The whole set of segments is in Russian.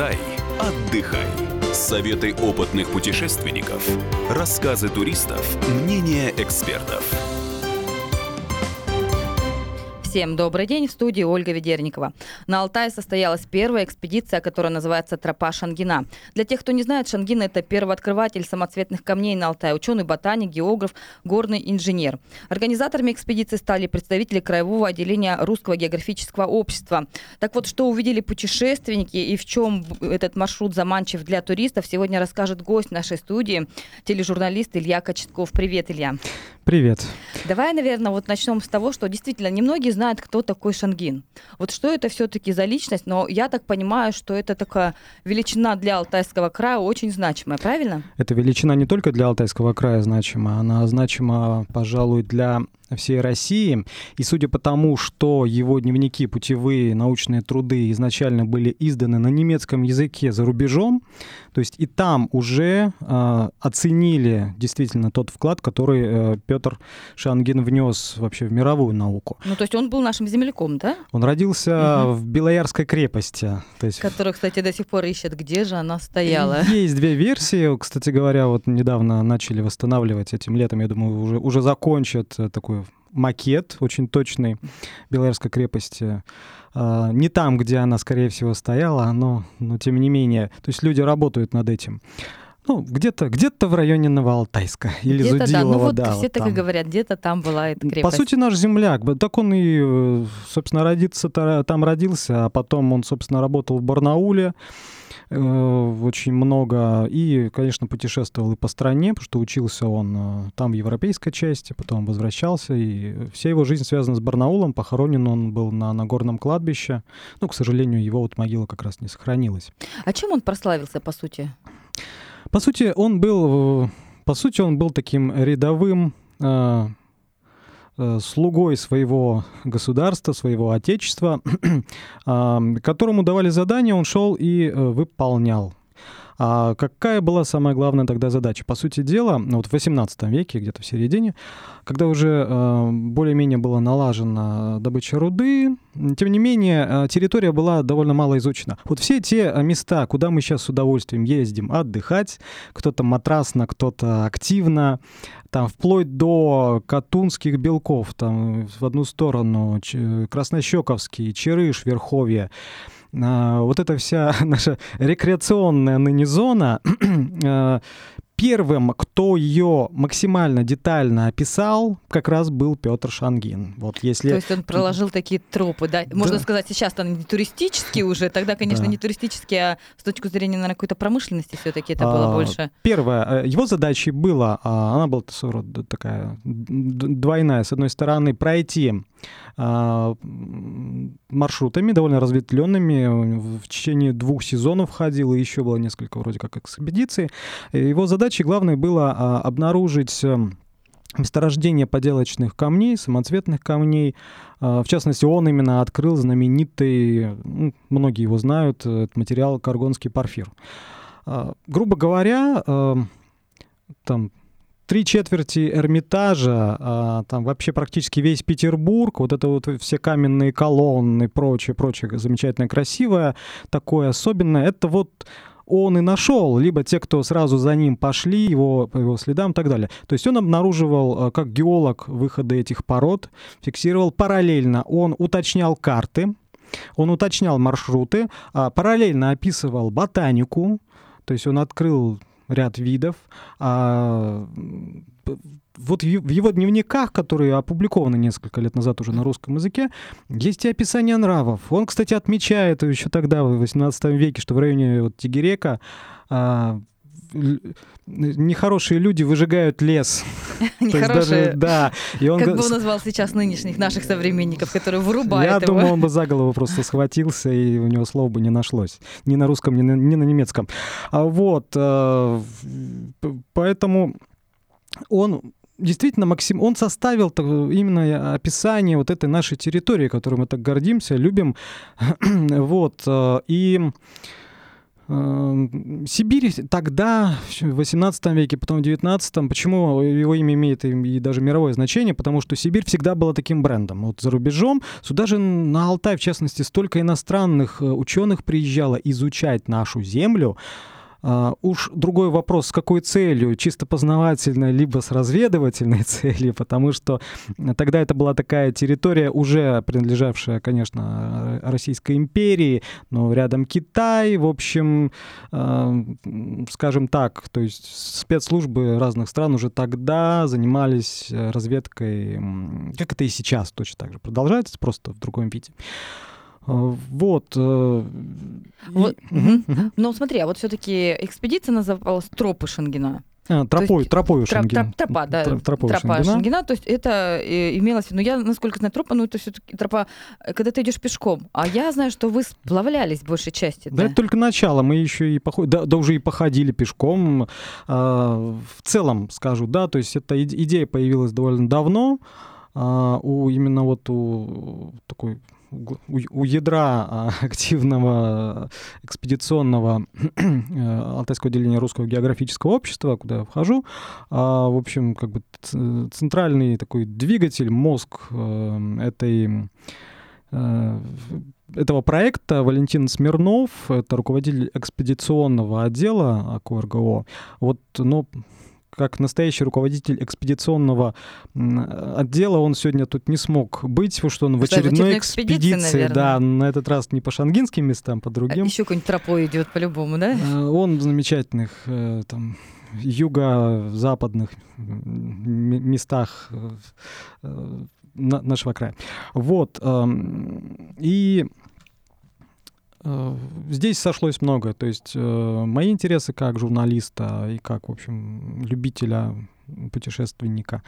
Алтай отдыхай. Советы опытных путешественников, рассказы туристов, мнения экспертов – Всем добрый день, в студии Ольга Ведерникова. На Алтае состоялась первая экспедиция, которая называется «Тропа Шангина». Для тех, кто не знает, Шангин – это первооткрыватель самоцветных камней на Алтае, ученый-ботаник, географ, горный инженер. Организаторами экспедиции стали представители краевого отделения Русского географического общества. Так вот, что увидели путешественники и в чем этот маршрут заманчив для туристов, сегодня расскажет гость нашей студии, тележурналист Илья Кочетков. Привет, Илья. Привет. Давай, наверное, вот начнем с того, что действительно немногие знают, кто такой Шангин. Вот что это все-таки за личность, но я так понимаю, что это такая величина для Алтайского края очень значимая, правильно? Это величина не только для Алтайского края значима, она значима, пожалуй, для всей России. И судя по тому, что его дневники, путевые научные труды изначально были изданы на немецком языке за рубежом, то есть и там уже э, оценили действительно тот вклад, который э, Петр Шангин внес вообще в мировую науку. Ну, то есть он был нашим земляком, да? Он родился угу. в Белоярской крепости. То есть... Которую, кстати, до сих пор ищет, где же она стояла. Есть две версии. Кстати говоря, вот недавно начали восстанавливать этим летом, я думаю, уже, уже закончат э, такую макет очень точный Белоярской крепости. А, не там, где она, скорее всего, стояла, но, но тем не менее. То есть люди работают над этим. Ну, где-то где в районе Новоалтайска или где Зудилова. Да, ну вот да, все вот так там. и говорят, где-то там была эта крепость. По сути, наш земляк. Так он и, э, собственно, родиться там родился, а потом он, собственно, работал в Барнауле. Э, очень много. И, конечно, путешествовал и по стране, потому что учился он э, там в европейской части, потом возвращался. И вся его жизнь связана с Барнаулом. Похоронен он был на Нагорном кладбище. Ну, к сожалению, его вот могила как раз не сохранилась. А чем он прославился, по сути? По сути, он был, по сути, он был таким рядовым э, Э, слугой своего государства, своего отечества, которому давали задания, он шел и э, выполнял. А какая была самая главная тогда задача? По сути дела, ну вот в 18 веке, где-то в середине, когда уже э, более-менее была налажена добыча руды, тем не менее, э, территория была довольно мало изучена. Вот все те места, куда мы сейчас с удовольствием ездим отдыхать, кто-то матрасно, кто-то активно, там вплоть до катунских белков, там в одну сторону, Краснощековский, Черыш, Верховье, вот эта вся наша рекреационная ныне зона а, первым, кто ее максимально детально описал, как раз был Петр Шангин. Вот если... То есть он проложил такие тропы, да? Можно да. сказать, сейчас он не туристический уже, тогда, конечно, да. не туристический, а с точки зрения, наверное, какой-то промышленности все-таки это а, было больше. Первое, э, его задачей было, а, она была такая двойная, с одной стороны, пройти а, маршрутами, довольно разветвленными. В течение двух сезонов ходил, и еще было несколько вроде как экспедиций. Его задачей главной было а, обнаружить э, месторождение поделочных камней, самоцветных камней. А, в частности, он именно открыл знаменитый, ну, многие его знают, материал каргонский порфир. Грубо говоря, э, там три четверти Эрмитажа, а, там вообще практически весь Петербург, вот это вот все каменные колонны и прочее, прочее замечательное, красивое, такое особенное, это вот он и нашел, либо те, кто сразу за ним пошли, его, по его следам и так далее. То есть он обнаруживал, а, как геолог, выходы этих пород, фиксировал параллельно, он уточнял карты, он уточнял маршруты, а, параллельно описывал ботанику, то есть он открыл ряд видов. А, вот в его дневниках, которые опубликованы несколько лет назад уже на русском языке, есть и описание нравов. Он, кстати, отмечает еще тогда, в XVIII веке, что в районе вот, Тигерека а, нехорошие люди выжигают лес. Нехорошие? Да. Как бы он назвал сейчас нынешних наших современников, которые вырубают Я думаю, он бы за голову просто схватился, и у него слова бы не нашлось. Ни на русском, ни на, немецком. А вот, э, поэтому он действительно, Максим, он составил именно описание вот этой нашей территории, которой мы так гордимся, любим. вот. Э, и Сибирь тогда, в 18 веке, потом в 19, почему его имя имеет и даже мировое значение? Потому что Сибирь всегда была таким брендом. Вот за рубежом, сюда же на Алтай, в частности, столько иностранных э, ученых приезжало изучать нашу землю, Uh, уж другой вопрос, с какой целью, чисто познавательной, либо с разведывательной целью, потому что тогда это была такая территория, уже принадлежавшая, конечно, Российской империи, но рядом Китай, в общем, uh, скажем так, то есть спецслужбы разных стран уже тогда занимались разведкой, как это и сейчас точно так же продолжается, просто в другом виде. Вот. Э, вот угу. Но смотри, а вот все-таки экспедиция называлась «Тропы Шангина». А, тропой, есть, тропой Шенгена. Тропа, да. Тропа Шенгена. Шенгена. То есть это э, имелось... Ну, я, насколько знаю, тропа, ну, это все-таки тропа, э, когда ты идешь пешком. А я знаю, что вы сплавлялись в большей части. Да, да это только начало. Мы еще и походили, да, да уже и походили пешком. А, в целом, скажу, да, то есть эта идея появилась довольно давно. А, у именно вот у такой у, ядра а, активного экспедиционного э, Алтайского отделения Русского географического общества, куда я вхожу, а, в общем, как бы центральный такой двигатель, мозг э, этой э, этого проекта Валентин Смирнов, это руководитель экспедиционного отдела АКО Вот, ну, как настоящий руководитель экспедиционного отдела, он сегодня тут не смог быть, потому что он в очередной экспедиции, экспедиции да, на этот раз не по шангинским местам, по другим. А еще какой-нибудь тропой идет по-любому, да? Э, он в замечательных э, там юго-западных местах э, нашего края. Вот. Эм, и здесь сошлось много. То есть э, мои интересы как журналиста и как, в общем, любителя, путешественника.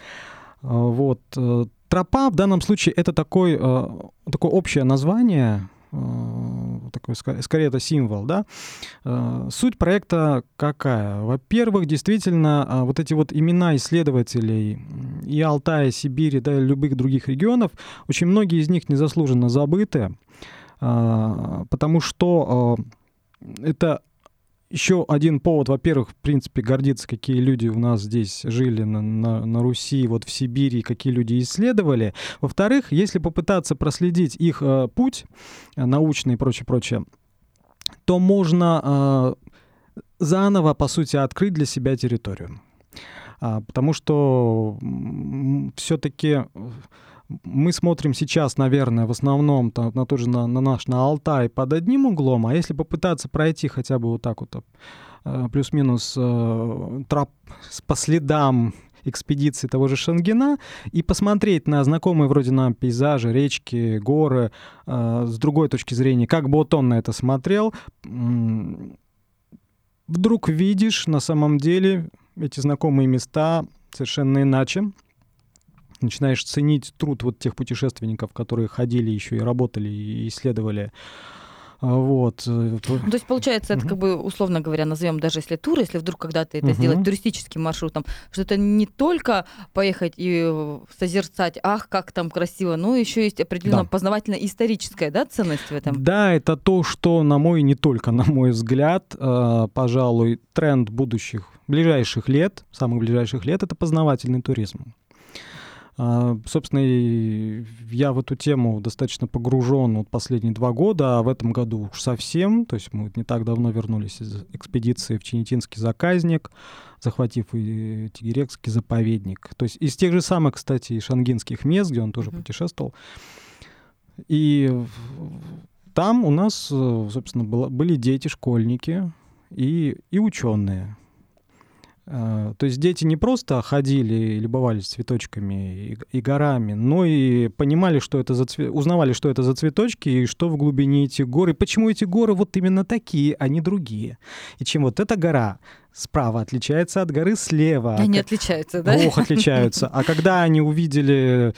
Э, вот. Тропа в данном случае это такой, такое общее название, такой, скорее это символ, да. Суть проекта какая? Во-первых, действительно, вот эти вот имена исследователей и Алтая, Сибири, да, и любых других регионов, очень многие из них незаслуженно забыты. А, потому что а, это еще один повод, во-первых, в принципе, гордиться, какие люди у нас здесь жили на, на, на Руси, вот в Сибири, какие люди исследовали. Во-вторых, если попытаться проследить их э, путь научный и прочее, прочее, то можно э, заново, по сути, открыть для себя территорию. А, потому что все-таки мы смотрим сейчас, наверное, в основном там, на тот же на, на наш на Алтай под одним углом, а если попытаться пройти хотя бы вот так вот э, плюс-минус э, троп по следам экспедиции того же Шангена и посмотреть на знакомые вроде нам пейзажи, речки, горы э, с другой точки зрения, как бы вот он на это смотрел, вдруг видишь на самом деле эти знакомые места совершенно иначе, начинаешь ценить труд вот тех путешественников, которые ходили еще и работали и исследовали а, вот. Ну, то есть, получается, это как бы, условно говоря, назовем даже если тур, если вдруг когда-то это сделать туристическим маршрутом, что это не только поехать и созерцать, ах, как там красиво, но еще есть определенно да. познавательно-историческая да, ценность в этом. Да, это то, что, на мой, не только на мой взгляд, а, пожалуй, тренд будущих, ближайших лет, самых ближайших лет, это познавательный туризм. А, собственно, я в эту тему достаточно погружен вот последние два года, а в этом году уж совсем. То есть мы не так давно вернулись из экспедиции в Ченетинский заказник, захватив и Тигерекский заповедник. То есть из тех же самых, кстати, шангинских мест, где он тоже mm-hmm. путешествовал. И там у нас, собственно, было, были дети, школьники и, и ученые. А, то есть дети не просто ходили и любовались цветочками и, и горами, но и понимали, что это за цве... узнавали, что это за цветочки и что в глубине этих гор, и почему эти горы вот именно такие, а не другие. И чем вот эта гора справа отличается от горы слева. Они как... отличаются, да? Ох, отличаются. А когда они увидели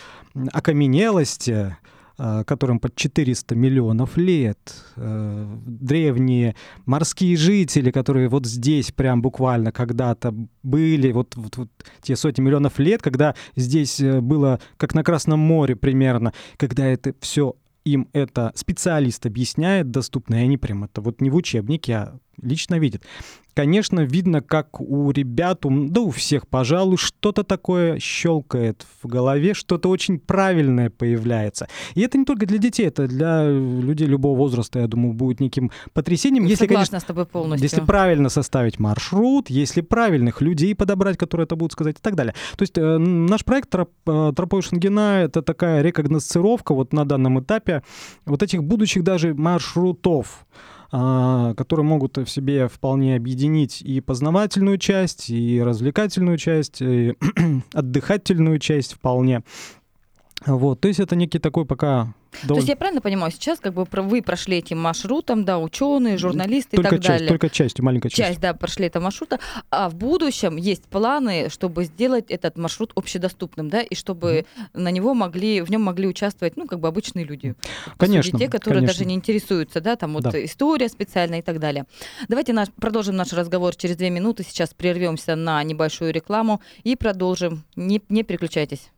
окаменелости, которым под 400 миллионов лет, э, древние морские жители, которые вот здесь прям буквально когда-то были, вот, вот, вот те сотни миллионов лет, когда здесь э, было как на Красном море примерно, когда это все им это специалист объясняет доступно, и они прям это вот не в учебнике, а лично видит. Конечно, видно, как у ребят, да у всех, пожалуй, что-то такое щелкает в голове, что-то очень правильное появляется. И это не только для детей, это для людей любого возраста, я думаю, будет неким потрясением. Если, Согласна конечно, с тобой полностью. Если правильно составить маршрут, если правильных людей подобрать, которые это будут сказать и так далее. То есть э, наш проект Троп, э, Тропой Шангина — это такая рекогносцировка вот на данном этапе вот этих будущих даже маршрутов. А, которые могут в себе вполне объединить и познавательную часть, и развлекательную часть, и отдыхательную часть вполне. Вот, то есть это некий такой пока то есть я правильно понимаю, сейчас как бы вы прошли этим маршрутом, да, ученые, журналисты только и так часть, далее. Только часть, маленькая часть. Часть, да, прошли этого маршрута. А в будущем есть планы, чтобы сделать этот маршрут общедоступным, да, и чтобы mm на него могли, в нем могли участвовать, ну, как бы обычные люди. Конечно. Сути, те, которые конечно. даже не интересуются, да, там вот да. история специальная и так далее. Давайте наш, продолжим наш разговор через две минуты. Сейчас прервемся на небольшую рекламу и продолжим. Не, не переключайтесь.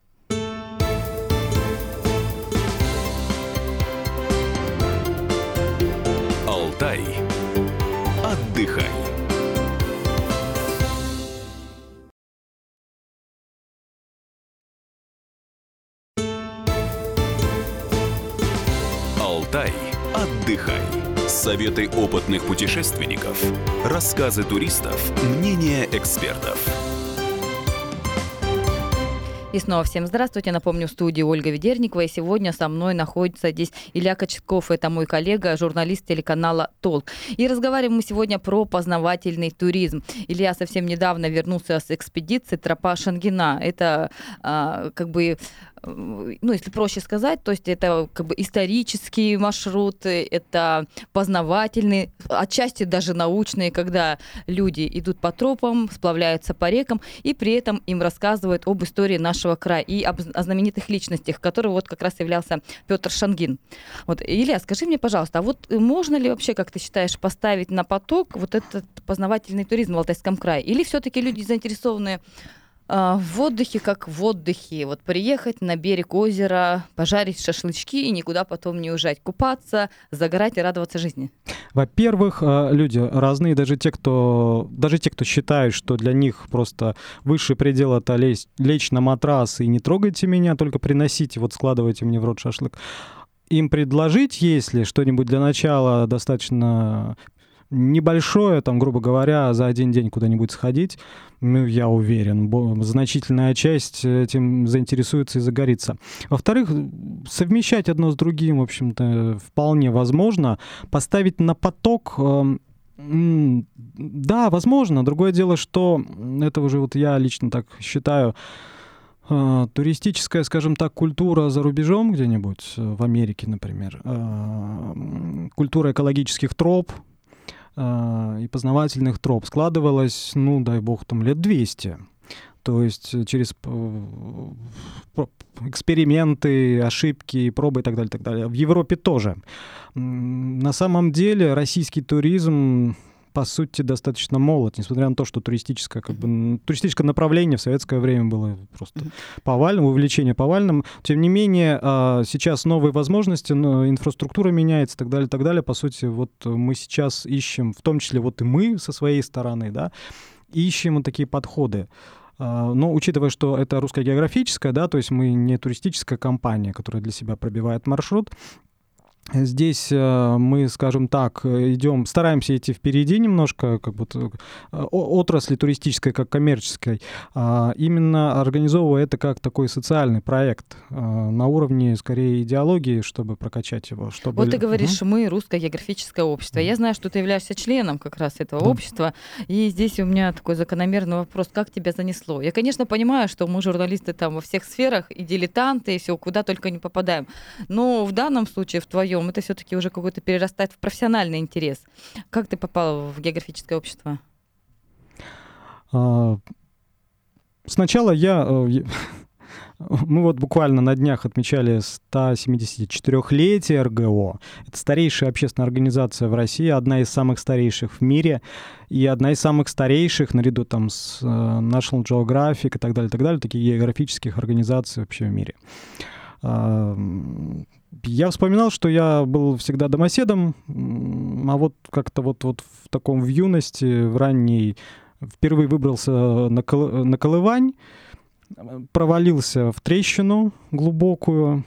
Отдыхай. Советы опытных путешественников, рассказы туристов, мнения экспертов. И снова всем здравствуйте. Напомню, в студии Ольга Ведерникова. И сегодня со мной находится здесь Илья Кочетков. Это мой коллега, журналист телеканала «Толк». И разговариваем мы сегодня про познавательный туризм. Илья совсем недавно вернулся с экспедиции «Тропа Шангина». Это а, как бы ну, если проще сказать, то есть это как бы исторические маршруты, это познавательные, отчасти даже научные, когда люди идут по тропам, сплавляются по рекам, и при этом им рассказывают об истории нашего края и об, о знаменитых личностях, которым вот как раз являлся Петр Шангин. Вот, Илья, скажи мне, пожалуйста, а вот можно ли вообще, как ты считаешь, поставить на поток вот этот познавательный туризм в Алтайском крае? Или все-таки люди заинтересованы в отдыхе как в отдыхе. Вот приехать на берег озера, пожарить шашлычки и никуда потом не уезжать. Купаться, загорать и радоваться жизни. Во-первых, а, люди разные, даже те, кто, даже те, кто считает, что для них просто высший предел это лезть, лечь на матрас и не трогайте меня, только приносите, вот складывайте мне в рот шашлык им предложить, если что-нибудь для начала достаточно небольшое, там, грубо говоря, за один день куда-нибудь сходить, ну, я уверен, значительная часть этим заинтересуется и загорится. Во-вторых, совмещать одно с другим, в общем-то, вполне возможно. Поставить на поток эм, да, возможно. Другое дело, что это уже вот я лично так считаю, э, туристическая, скажем так, культура за рубежом где-нибудь, э, в Америке, например, э, культура экологических троп, э, и познавательных троп складывалось, ну, дай бог, там лет 200. То есть через эксперименты, ошибки, пробы и так далее, так далее. В Европе тоже. На самом деле российский туризм по сути, достаточно молод, несмотря на то, что туристическое, как бы, туристическое направление в советское время было просто повальным, увлечение повальным. Тем не менее, а, сейчас новые возможности, инфраструктура меняется и так далее, так далее. По сути, вот мы сейчас ищем, в том числе вот и мы со своей стороны, да, ищем вот такие подходы. А, но учитывая, что это русская географическая, да, то есть мы не туристическая компания, которая для себя пробивает маршрут, Здесь э, мы, скажем так, идем, стараемся идти впереди немножко, как бы э, отрасли туристической, как коммерческой, а именно организовывая это как такой социальный проект э, на уровне, скорее, идеологии, чтобы прокачать его. Чтобы... Вот ты говоришь, угу. мы русское географическое общество. Я знаю, что ты являешься членом как раз этого да. общества, и здесь у меня такой закономерный вопрос, как тебя занесло? Я, конечно, понимаю, что мы журналисты там во всех сферах, и дилетанты, и все, куда только не попадаем, но в данном случае, в твоем своем, это все-таки уже какой-то перерастает в профессиональный интерес. Как ты попал в географическое общество? А, сначала я... Э, мы вот буквально на днях отмечали 174-летие РГО. Это старейшая общественная организация в России, одна из самых старейших в мире и одна из самых старейших наряду там с э, National Geographic и так далее, так далее, таких географических организаций вообще в мире. Я вспоминал, что я был всегда домоседом, а вот как-то вот, вот в таком в юности, в ранней, впервые выбрался на, кол, на колывань, провалился в трещину глубокую,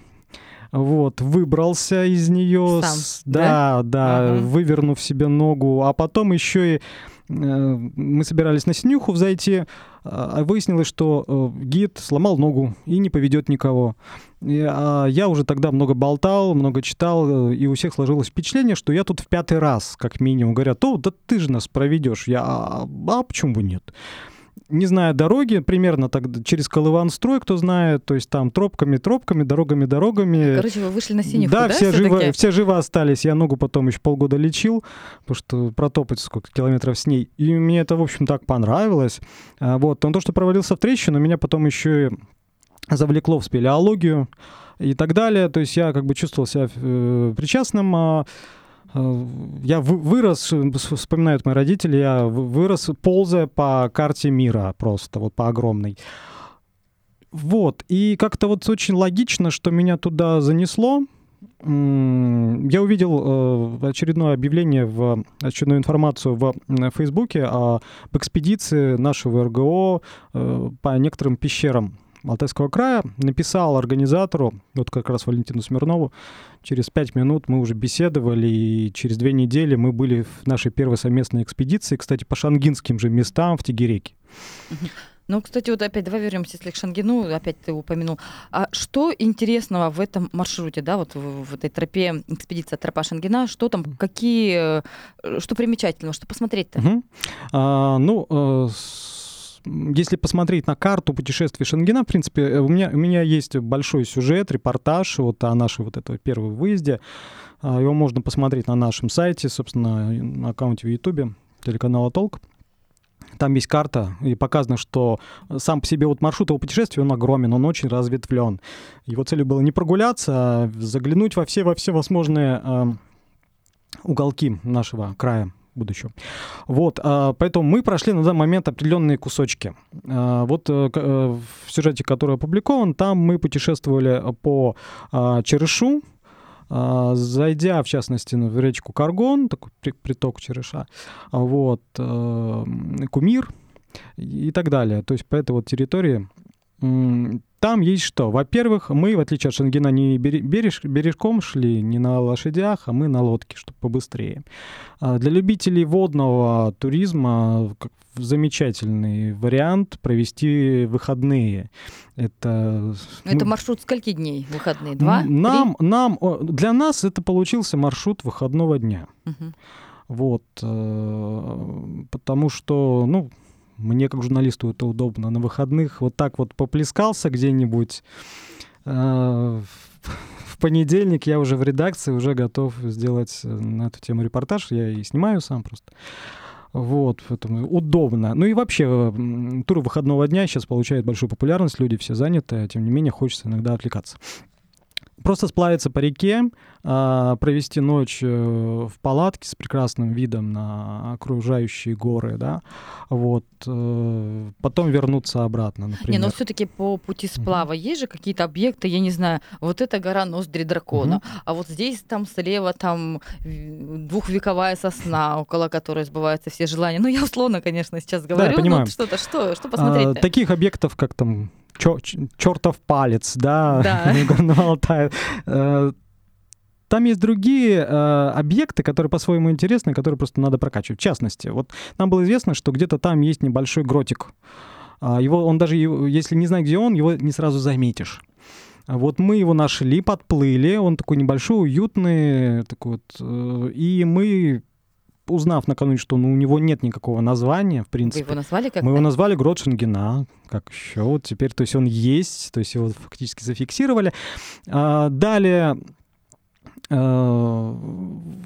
вот, выбрался из нее, Сам, с, да, да, да ага. вывернув себе ногу, а потом еще и мы собирались на Синюху зайти, а выяснилось, что э, гид сломал ногу и не поведет никого. А я уже тогда много болтал, много читал, э, и у всех сложилось впечатление, что я тут в пятый раз, как минимум, говорят, о, да ты же нас проведешь. Я, а, а почему бы нет? Не зная дороги, примерно так через Колыван-строй, кто знает, то есть там тропками, тропками, дорогами, дорогами. Короче, вы вышли на синюю, да? Да, все живы, все живы остались. Я ногу потом еще полгода лечил, потому что протопать сколько километров с ней. И мне это, в общем, так понравилось. А, вот. Но то, что провалился в трещину, меня потом еще и завлекло в спелеологию и так далее. То есть я как бы чувствовал себя э, причастным. Э, я вырос, вспоминают мои родители, я вырос, ползая по карте мира просто, вот по огромной. Вот, и как-то вот очень логично, что меня туда занесло. Я увидел э, очередное объявление, в, очередную информацию в Фейсбуке об экспедиции нашего РГО э, по некоторым пещерам Алтайского края, написал организатору, вот как раз Валентину Смирнову, через пять минут мы уже беседовали, и через две недели мы были в нашей первой совместной экспедиции, кстати, по шангинским же местам в Тегереке. Ну, кстати, вот опять давай вернемся, если к Шангину, опять ты упомянул. А что интересного в этом маршруте, да, вот в, в этой тропе экспедиция тропа Шангина, что там, какие, э, что примечательного, что посмотреть-то? Угу. А, ну, э, если посмотреть на карту путешествий Шенгена, в принципе, э, у меня, у меня есть большой сюжет, репортаж вот о нашей вот этой первой выезде. А, его можно посмотреть на нашем сайте, собственно, на аккаунте в Ютубе, телеканала «Толк». Там есть карта, и показано, что сам по себе вот маршрут его путешествия, он огромен, он очень разветвлен. Его целью было не прогуляться, а заглянуть во все, во все возможные э, уголки нашего края будущего. Вот, а, поэтому мы прошли на данный момент определенные кусочки. А, вот э, э, в сюжете, который опубликован, там мы путешествовали по а, Черешу, зайдя, в частности, в речку Каргон, такой приток Череша, вот, э, Кумир и так далее. То есть по этой вот территории там есть что? Во-первых, мы, в отличие от Шенгена, не береж, бережком шли, не на лошадях, а мы на лодке, чтобы побыстрее. А для любителей водного туризма замечательный вариант провести выходные. Это, это ну, маршрут скольки дней выходные? Два? Нам, нам, для нас это получился маршрут выходного дня. Угу. Вот, э, потому что, ну, мне как журналисту это удобно. На выходных вот так вот поплескался где-нибудь. Э, в понедельник я уже в редакции, уже готов сделать на эту тему репортаж. Я и снимаю сам просто. Вот, поэтому удобно. Ну и вообще, туры выходного дня сейчас получают большую популярность, люди все заняты, а тем не менее хочется иногда отвлекаться просто сплавиться по реке, а, провести ночь э, в палатке с прекрасным видом на окружающие горы, да, вот, э, потом вернуться обратно, например. Не, но все-таки по пути сплава mm-hmm. есть же какие-то объекты, я не знаю, вот эта гора Ноздри Дракона, mm-hmm. а вот здесь там слева там двухвековая сосна, около которой сбываются все желания. Ну, я условно, конечно, сейчас говорю, да, я понимаю. что-то, что, что посмотреть а, Таких объектов, как там чертов палец, да, да. на Алтае. Э, там есть другие э, объекты, которые по-своему интересны, которые просто надо прокачивать. В частности, вот нам было известно, что где-то там есть небольшой гротик. А, его, он даже, если не знаешь, где он, его не сразу заметишь. Вот мы его нашли, подплыли, он такой небольшой, уютный, такой вот, э, и мы узнав накануне, что ну, у него нет никакого названия, в принципе. Вы его назвали как Мы его назвали Грот Шенгена, как еще. Вот теперь, то есть он есть, то есть его фактически зафиксировали. А, далее а,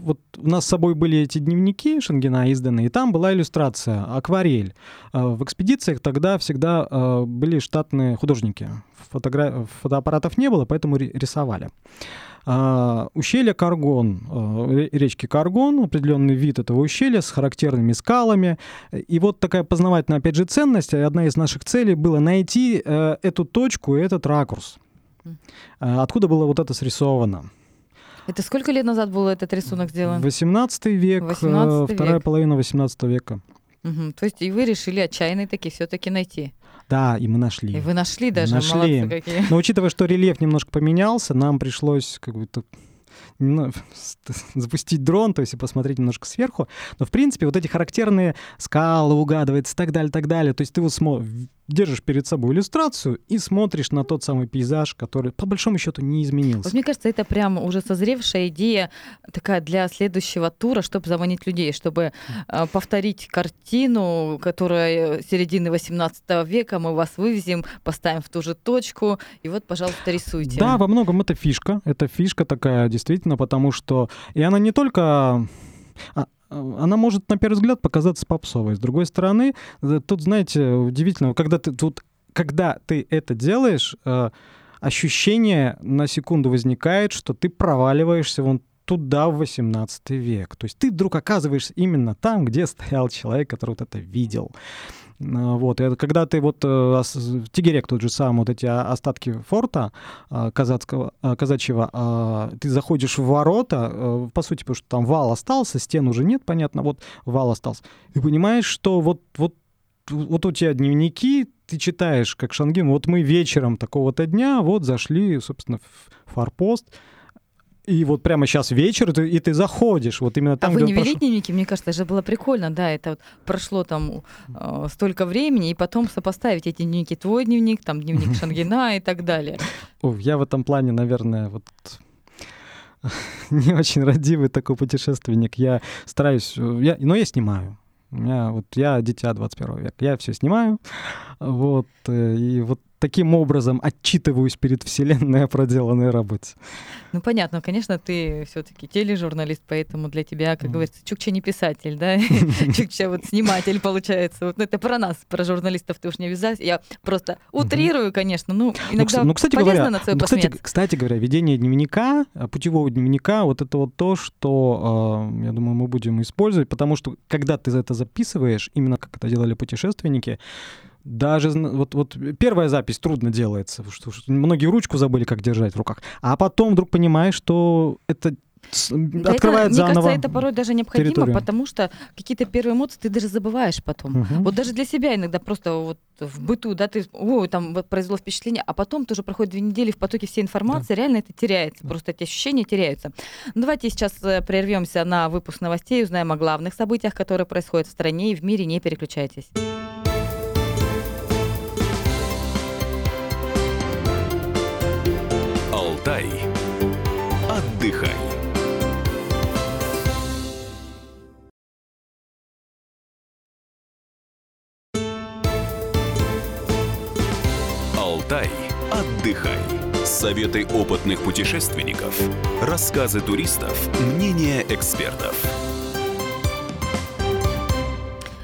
вот у нас с собой были эти дневники Шенгена изданные, и там была иллюстрация, акварель. А, в экспедициях тогда всегда а, были штатные художники. Фотогра... Фотоаппаратов не было, поэтому рисовали. А, ущелье Каргон, речки Каргон, определенный вид этого ущелья с характерными скалами. И вот такая познавательная, опять же, ценность, одна из наших целей было найти э, эту точку и этот ракурс. Откуда было вот это срисовано? Это сколько лет назад был этот рисунок сделан? 18 век, 18 э, вторая век. половина 18 века. Мгм. То есть и вы решили отчаянные такие все-таки найти. Да, и мы нашли. И вы нашли даже, Нашли. молодцы какие. Но учитывая, что рельеф немножко поменялся, нам пришлось как бы немно- запустить дрон, то есть и посмотреть немножко сверху. Но, в принципе, вот эти характерные скалы угадывается и так далее, так далее. То есть ты вот смо- держишь перед собой иллюстрацию и смотришь на тот самый пейзаж, который, по большому счету, не изменился. Вот мне кажется, это прям уже созревшая идея такая для следующего тура, чтобы заманить людей, чтобы э, повторить картину, которая э, середины 18 века, мы вас вывезем, поставим в ту же точку, и вот, пожалуйста, рисуйте. Да, во многом это фишка. Это фишка такая, действительно, потому что... И она не только... а, Она может, на первый взгляд, показаться попсовой. С другой стороны, э, тут, знаете, удивительно, когда ты тут, когда ты это делаешь, э, ощущение на секунду возникает, что ты проваливаешься вон туда, в 18 век. То есть ты вдруг оказываешься именно там, где стоял человек, который вот это видел. А, Вот, и когда ты вот э, Тигерек тот же самый, вот эти о- остатки форта а, казацкого, а, казачьего, а, ты заходишь в ворота, э, по сути, потому что там вал остался, стен уже нет, понятно, вот вал остался. И понимаешь, что вот, вот, вот у тебя дневники, ты читаешь, как Шангин, вот мы вечером такого-то дня вот зашли, собственно, в форпост, и вот прямо сейчас вечер, и ты, и ты заходишь, вот именно А там, вы где не вели пошел. дневники? Мне кажется, это же было прикольно, да, это вот прошло там э, столько времени, и потом сопоставить эти дневники, твой дневник, там дневник Шангина и так далее. Я в этом плане, наверное, вот не очень родивый такой путешественник. Я стараюсь, э, я, но я снимаю. У меня вот я дитя 21 века, я все снимаю, вот э, и вот таким образом отчитываюсь перед вселенной о проделанной работе. Ну, понятно, конечно, ты все-таки тележурналист, поэтому для тебя, как Мгм. говорится, Чукча не писатель, да? Чукча вот сниматель, получается. Вот это про нас, про журналистов ты уж не вязать. Я просто утрирую, конечно, ну, Ну, иногда ну, кстати полезно говоря, над собой ну, кстати, посмеяться. кстати говоря, ведение дневника, э, путевого дневника, вот это вот то, что, э, я думаю, мы будем использовать, потому что когда ты это записываешь, именно как это делали путешественники, даже вот, вот первая запись трудно делается, что, что многие ручку забыли, как держать в руках, а потом вдруг понимаешь, что это Да открывает это, заново. Мне кажется, это порой даже необходимо, территорию. потому что какие-то первые эмоции ты даже забываешь потом. Мгм. Вот даже для себя иногда просто вот в быту, да, ты, ой, там вот произвело впечатление, а потом тоже проходит две недели в потоке всей информации, реально это теряется, просто эти ощущения теряются. Ну, давайте сейчас э, прервемся на выпуск новостей, узнаем о главных событиях, которые происходят в стране и в мире, не переключайтесь. Отдыхай. Алтай. Отдыхай. Советы опытных путешественников. Рассказы туристов. Мнения экспертов.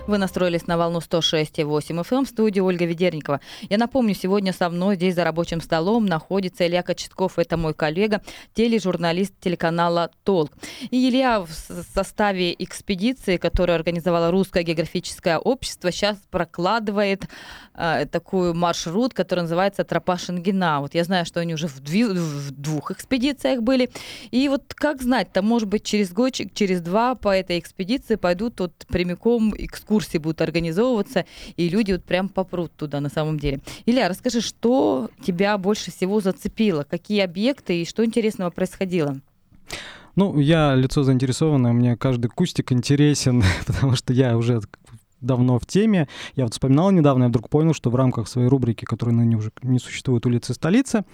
Вы настроились на волну 106,8 FM в студии Ольга Ведерникова. Я напомню, сегодня со мной здесь за рабочим столом находится Илья Кочетков. Это мой коллега, тележурналист телеканала «Толк». И Илья в составе экспедиции, которую организовало Русское географическое общество, сейчас прокладывает э, такой маршрут, который называется «Тропа Шенгена». Вот я знаю, что они уже в, дви- в двух экспедициях были. И вот как знать-то, может быть, через годчик, через два по этой экспедиции пойдут вот прямиком экскурсии будут организовываться, и люди вот прям попрут туда на самом деле. Илья, расскажи, что тебя больше всего зацепило? Какие объекты и что интересного происходило? Ну, я лицо заинтересованное, мне каждый кустик интересен, потому что я уже давно в теме. Я вот вспоминал недавно, я вдруг понял, что в рамках своей рубрики, которая ныне уже не существует, «Улицы столицы»,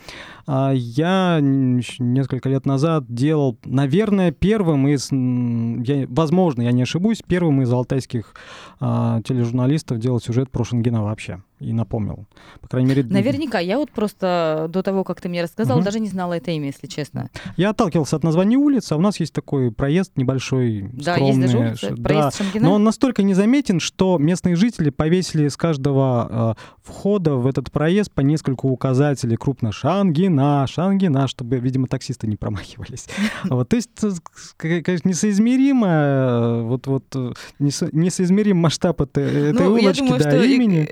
а, я несколько лет назад делал, наверное, первым из, я, возможно, я не ошибусь, первым из алтайских а, тележурналистов делал сюжет про Шенгена вообще. И напомнил. По крайней мере... Наверняка, я вот просто до того, как ты мне рассказал, Мгм. даже не знала это имя, если честно. Я отталкивался от названия улицы, а у нас есть такой проезд небольшой, Да, скромный. есть даже улица, ш- да. проезд Шенгена. Но он настолько незаметен, что местные жители повесили с каждого э, входа в этот проезд по нескольку указателей крупно «Шангина», «Шангина», чтобы, видимо, таксисты не промахивались. Вот, то есть, э, конечно, несоизмеримо, э, вот, вот, э, несо- несоизмерим масштаб этой, Ну, улочки, да, имени.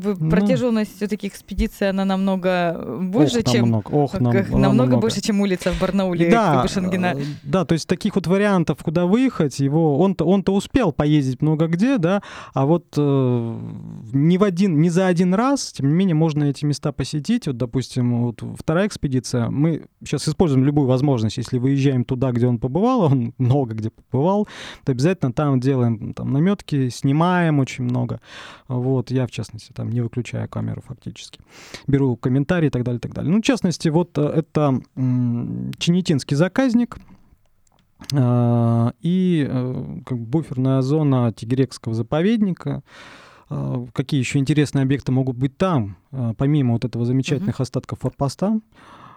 Бы ну, протяженность все-таки экспедиции, она намного больше, ох, чем... Намного, ох, нам, намного, намного больше, чем улица в Барнауле да, Шангина. Э, да, то есть таких вот вариантов, куда выехать, его он-то он-то успел поездить много где, да, а вот э, не в один, не за один раз, тем не менее, можно эти места посетить. Вот, допустим, вот вторая экспедиция, мы сейчас используем любую возможность, если выезжаем туда, где он побывал, он много где побывал, то обязательно там делаем там наметки, снимаем очень много. Вот, я, в частности, там не выключаю камеру фактически. Беру комментарии и так далее, и так далее. Ну, в частности, вот э, это Ченетинский заказник, э, и э, как буферная зона Тигрекского заповедника. Какие еще интересные объекты могут быть там, помимо вот этого замечательных mm-hmm. остатков форпоста?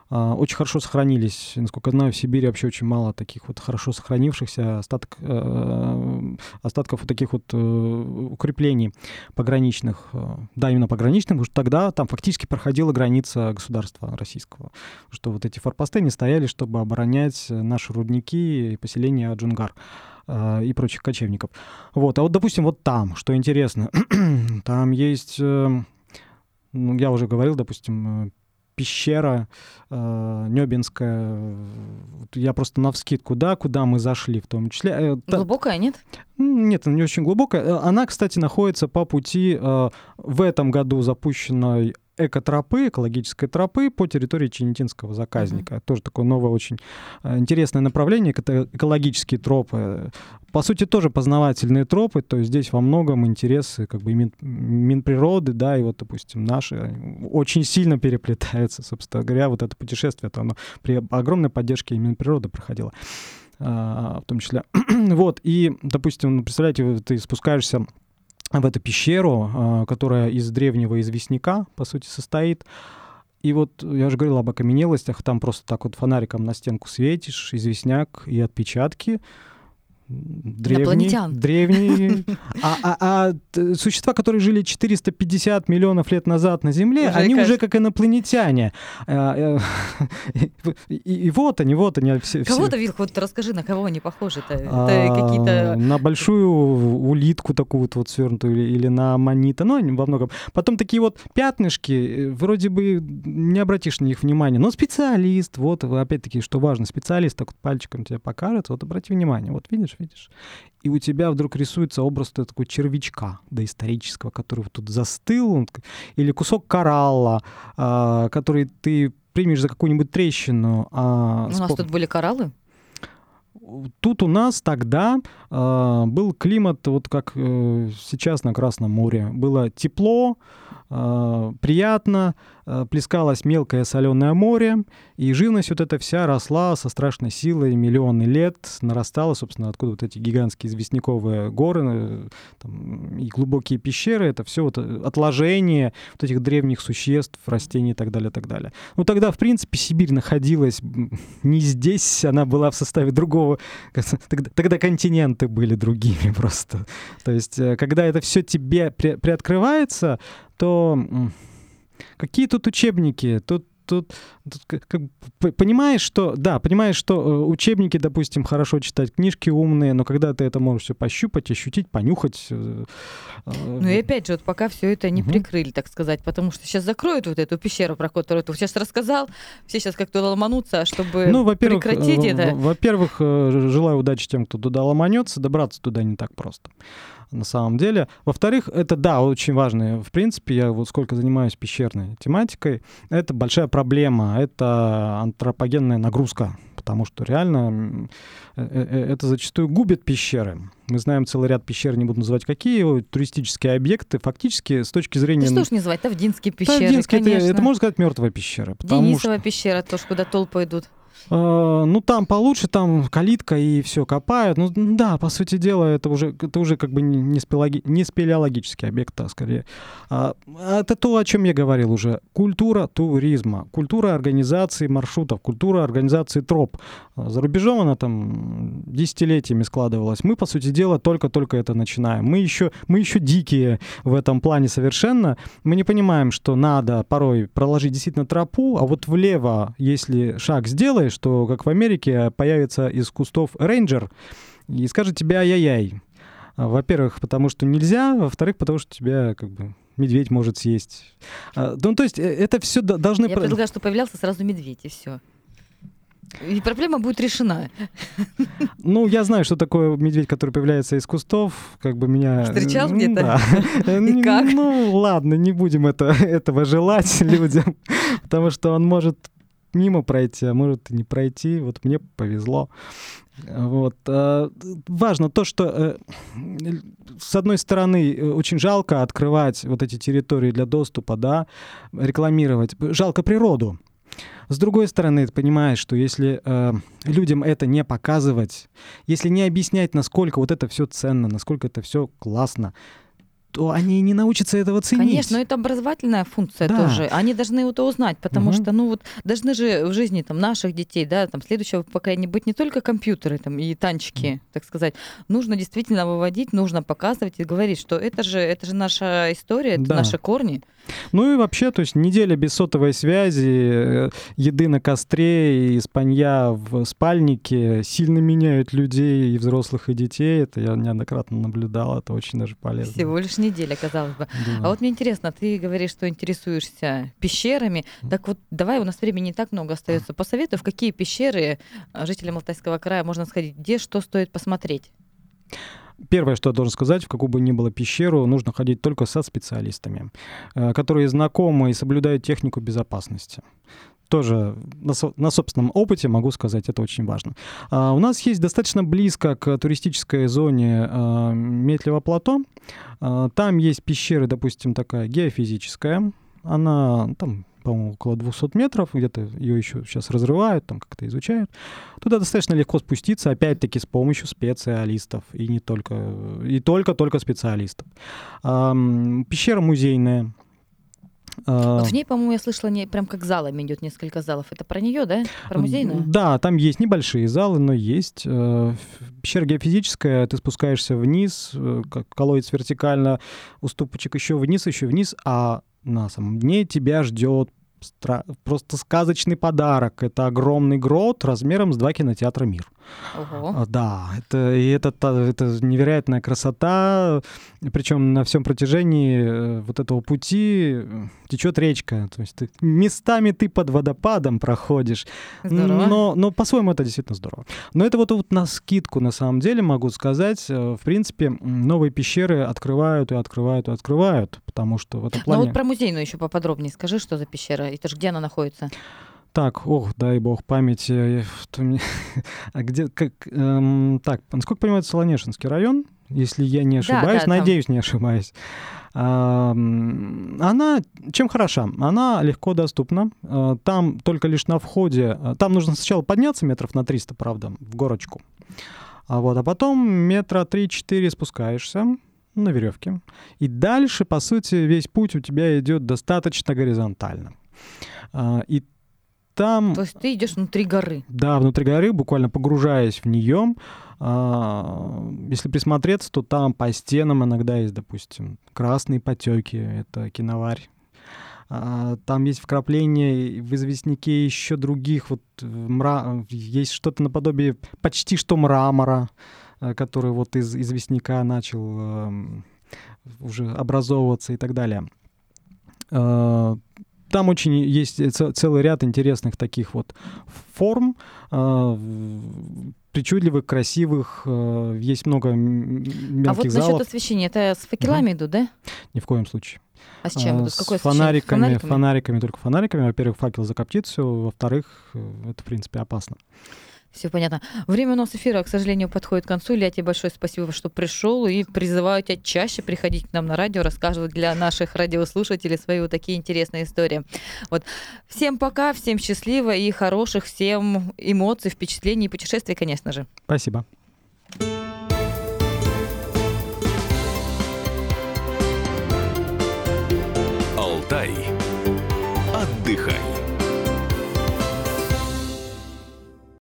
А, очень хорошо сохранились. Насколько я знаю, в Сибири вообще очень мало таких вот хорошо сохранившихся остаток, э, остатков вот таких вот э, укреплений пограничных. Э, да, именно пограничных, потому что тогда там фактически проходила граница государства российского. Что вот эти форпосты не стояли, чтобы оборонять наши рудники и поселения Джунгар и прочих кочевников. Вот. А вот, допустим, вот там, что интересно, там есть, ну, я уже говорил, допустим, пещера э, Небинская. Я просто на вскидку, да, куда мы зашли в том числе. Э, глубокая, нет? Нет, она не очень глубокая. Э, она, кстати, находится по пути э, в этом году запущенной экотропы, экологической тропы по территории Ченетинского заказника. Mm-hmm. Тоже такое новое очень э, интересное направление, это экологические тропы. По сути, тоже познавательные тропы, то есть здесь во многом интересы как бы Мин, Минприроды, да, и вот, допустим, наши очень сильно переплетаются, собственно говоря, вот это путешествие, это оно при огромной поддержке Минприроды проходило а, в том числе. вот, и, допустим, ну, представляете, ты спускаешься в эту пещеру, а, которая из древнего известняка, по сути, состоит. И вот я уже говорил об окаменелостях, там просто так вот фонариком на стенку светишь, известняк и отпечатки древние, древние, а, а, а существа, которые жили 450 миллионов лет назад на Земле, уже они кажется... уже как инопланетяне. А, э, и, и вот они, вот они все. Кого ты видел? Вот расскажи, на кого они похожи-то? Это какие-то... На большую улитку такую вот, вот свернутую или, или на манита, ну, они во многом. Потом такие вот пятнышки, э, вроде бы не обратишь на них внимания, но специалист, вот, опять-таки, что важно, специалист так вот пальчиком тебе покажет, вот обрати внимание, вот видишь, видишь. И у тебя вдруг рисуется образ такой червячка доисторического, который вот тут застыл, или кусок коралла, а, который ты примешь за какую-нибудь трещину. А, у нас тут были кораллы? Тут у нас тогда э, был климат, вот как э, сейчас на Красном море. Было тепло, приятно, Э, плескалось мелкое соленое море, и живность вот эта вся росла со страшной силой миллионы лет, нарастала, собственно, откуда вот эти гигантские известняковые горы э, там, и глубокие пещеры, это все вот э, отложение вот этих древних существ, растений и так далее, и так далее. Ну тогда, в принципе, Сибирь находилась не здесь, она была в составе другого, тогда, тогда континенты были другими просто. То есть, когда это все тебе при, приоткрывается, то Какие тут учебники? Тут тут, тут как, понимаешь, что, да, понимаешь, что э, учебники, допустим, хорошо читать, книжки умные, но когда ты это можешь все пощупать, ощутить, понюхать. Э, э, ну и опять же, вот пока все это не угу. прикрыли, так сказать, потому что сейчас закроют вот эту пещеру, про которую ты сейчас рассказал, все сейчас как-то ломанутся, а чтобы ну, во-первых, прекратить это. Во-первых, желаю удачи тем, кто туда ломанется, добраться туда не так просто на самом деле. Во-вторых, это, да, очень важно. В принципе, я вот сколько занимаюсь пещерной тематикой, это большая проблема, это антропогенная нагрузка, потому что реально э, э, э, это зачастую губит пещеры. Мы знаем целый ряд пещер, не буду называть какие, туристические объекты. Фактически, с точки зрения... Да что ж не называть, Тавдинские пещеры, Тавдинские, конечно. Это, это, можно сказать, мертвая пещера. Денисова что... пещера тоже, куда толпы идут. А, ну, там получше, там калитка и все копают. Ну, да, по сути дела, это уже, это уже как бы не, спелеологи, не спелеологический объект, а скорее. А, это то, о чем я говорил уже. Культура туризма, культура организации маршрутов, культура организации троп. За рубежом она там десятилетиями складывалась. Мы, по сути дела, только-только это начинаем. Мы еще, мы еще дикие в этом плане совершенно. Мы не понимаем, что надо порой проложить действительно тропу, а вот влево, если шаг сделаешь, что, как в Америке, появится из кустов рейнджер и скажет тебе ай-яй-яй. Во-первых, потому что нельзя, во-вторых, потому что тебя как бы медведь может съесть. А, ну, то есть э, это все должны... Я предлагаю, что появлялся сразу медведь, и все. И проблема будет решена. Ну, я знаю, что такое медведь, который появляется из кустов, как бы меня... Встречал где-то? Да. И как? Ну, ладно, не будем это, этого желать людям, потому что он может мимо пройти, а может и не пройти. Вот мне повезло. Вот. А, важно то, что э, с одной стороны очень жалко открывать вот эти территории для доступа, да, рекламировать. Жалко природу. С другой стороны, ты понимаешь, что если э, людям это не показывать, если не объяснять, насколько вот это все ценно, насколько это все классно, то они не научатся этого ценить. Конечно, но это образовательная функция да. тоже. Они должны это узнать, потому угу. что, ну вот, должны же в жизни там наших детей, да, там следующего поколения быть не только компьютеры там и танчики, mm. так сказать. Нужно действительно выводить, нужно показывать и говорить, что это же, это же наша история, это да. наши корни. Ну и вообще, то есть неделя без сотовой связи, э, еды на костре и спанья в спальнике сильно меняют людей, и взрослых, и детей. Это я неоднократно наблюдал, это очень даже полезно. Всего лишь неделя, казалось бы. Да. А вот мне интересно, ты говоришь, что интересуешься пещерами. Так вот, давай, у нас времени не так много остается. Посоветуй, в какие пещеры э, жителям Алтайского края можно сходить, где что стоит посмотреть? Первое, что я должен сказать, в какую бы ни было пещеру, нужно ходить только со специалистами, э, которые знакомы и соблюдают технику безопасности тоже на, на собственном опыте могу сказать, это очень важно. А, у нас есть достаточно близко к туристической зоне а, Метлево плато. А, там есть пещеры, допустим, такая геофизическая. Она там по-моему, около 200 метров, где-то ее еще сейчас разрывают, там как-то изучают. Туда достаточно легко спуститься, опять-таки, с помощью специалистов, и не только, и только-только специалистов. Пещера музейная, вот в ней, по-моему, я слышала, не, прям как залами идет несколько залов. Это про нее, да? Про музейную? Да, там есть небольшие залы, но есть. Э, пещера геофизическая, ты спускаешься вниз, э, как колодец вертикально, уступочек еще вниз, еще вниз, а на самом дне тебя ждет просто сказочный подарок. Это огромный грот размером с два кинотеатра «Мир». Ого. А, да, это, и это, это невероятная красота. Причем на всем протяжении э, вот этого пути э, течет речка. То есть ты, местами ты под водопадом проходишь. Здорово. Но, но по-своему это действительно здорово. Но это вот, вот на скидку на самом деле могу сказать. Э, в принципе, новые пещеры открывают и открывают и открывают, потому что в этом плане... Ну вот про музейную еще поподробнее скажи, что за пещера, и тоже где она находится? Так, ох, дай бог памяти. А где, как, эм, так, насколько понимаю, Солонешинский район, если я не ошибаюсь, да, да, надеюсь, там. не ошибаюсь. Она чем хороша? Она легко доступна. Э, там только лишь на входе... Э, там нужно сначала подняться метров на 300, правда, в горочку. А, вот, а потом метра 3-4 спускаешься на веревке. И дальше, по сути, весь путь у тебя идет достаточно горизонтально. И там... То есть ты идешь внутри горы? Да, внутри горы, буквально погружаясь в нее. А, если присмотреться, то там по стенам иногда есть, допустим, красные потеки, это киноварь. А, там есть вкрапления в известняке еще других, вот мра... есть что-то наподобие почти что мрамора, э, который вот из известняка начал эм, уже образовываться и так далее. А, там очень есть целый ряд интересных таких вот форм, а, причудливых, красивых, а, есть много мелких А вот залов. насчет освещения, это с факелами угу. идут, да? Ни в коем случае. А с чем? А, с Какое фонариками, фонариками, фонариками, только фонариками. Во-первых, факел закоптит все, во-вторых, э, это, в принципе, опасно. Все понятно. Время у нас эфира, к сожалению, подходит к концу. Илья, тебе большое спасибо, что пришел. И призываю тебя чаще приходить к нам на радио, рассказывать для наших радиослушателей свои вот такие интересные истории. Вот. Всем пока, всем счастливо и хороших всем эмоций, впечатлений и путешествий, конечно же. Спасибо. Алтай. Отдыхай.